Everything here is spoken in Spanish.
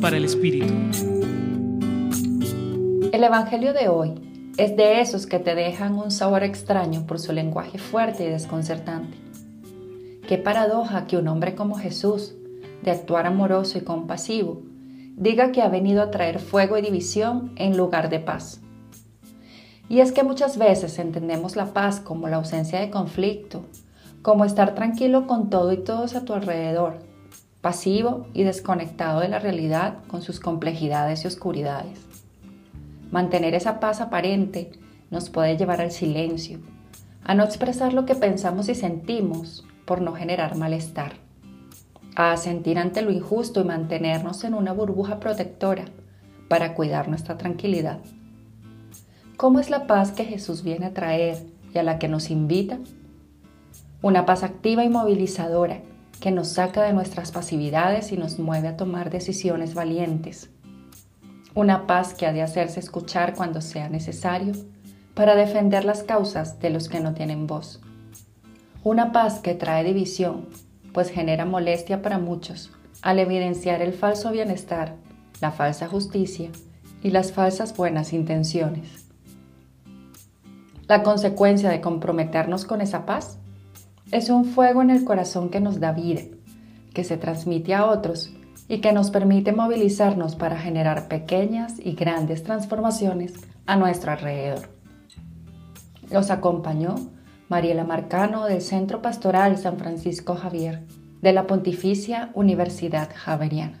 Para el Espíritu. El Evangelio de hoy es de esos que te dejan un sabor extraño por su lenguaje fuerte y desconcertante. Qué paradoja que un hombre como Jesús, de actuar amoroso y compasivo, diga que ha venido a traer fuego y división en lugar de paz. Y es que muchas veces entendemos la paz como la ausencia de conflicto, como estar tranquilo con todo y todos a tu alrededor, pasivo y desconectado de la realidad con sus complejidades y oscuridades. Mantener esa paz aparente nos puede llevar al silencio, a no expresar lo que pensamos y sentimos por no generar malestar, a sentir ante lo injusto y mantenernos en una burbuja protectora para cuidar nuestra tranquilidad. ¿Cómo es la paz que Jesús viene a traer y a la que nos invita? Una paz activa y movilizadora que nos saca de nuestras pasividades y nos mueve a tomar decisiones valientes. Una paz que ha de hacerse escuchar cuando sea necesario para defender las causas de los que no tienen voz. Una paz que trae división, pues genera molestia para muchos al evidenciar el falso bienestar, la falsa justicia y las falsas buenas intenciones. La consecuencia de comprometernos con esa paz es un fuego en el corazón que nos da vida, que se transmite a otros y que nos permite movilizarnos para generar pequeñas y grandes transformaciones a nuestro alrededor. Los acompañó Mariela Marcano del Centro Pastoral San Francisco Javier de la Pontificia Universidad Javeriana.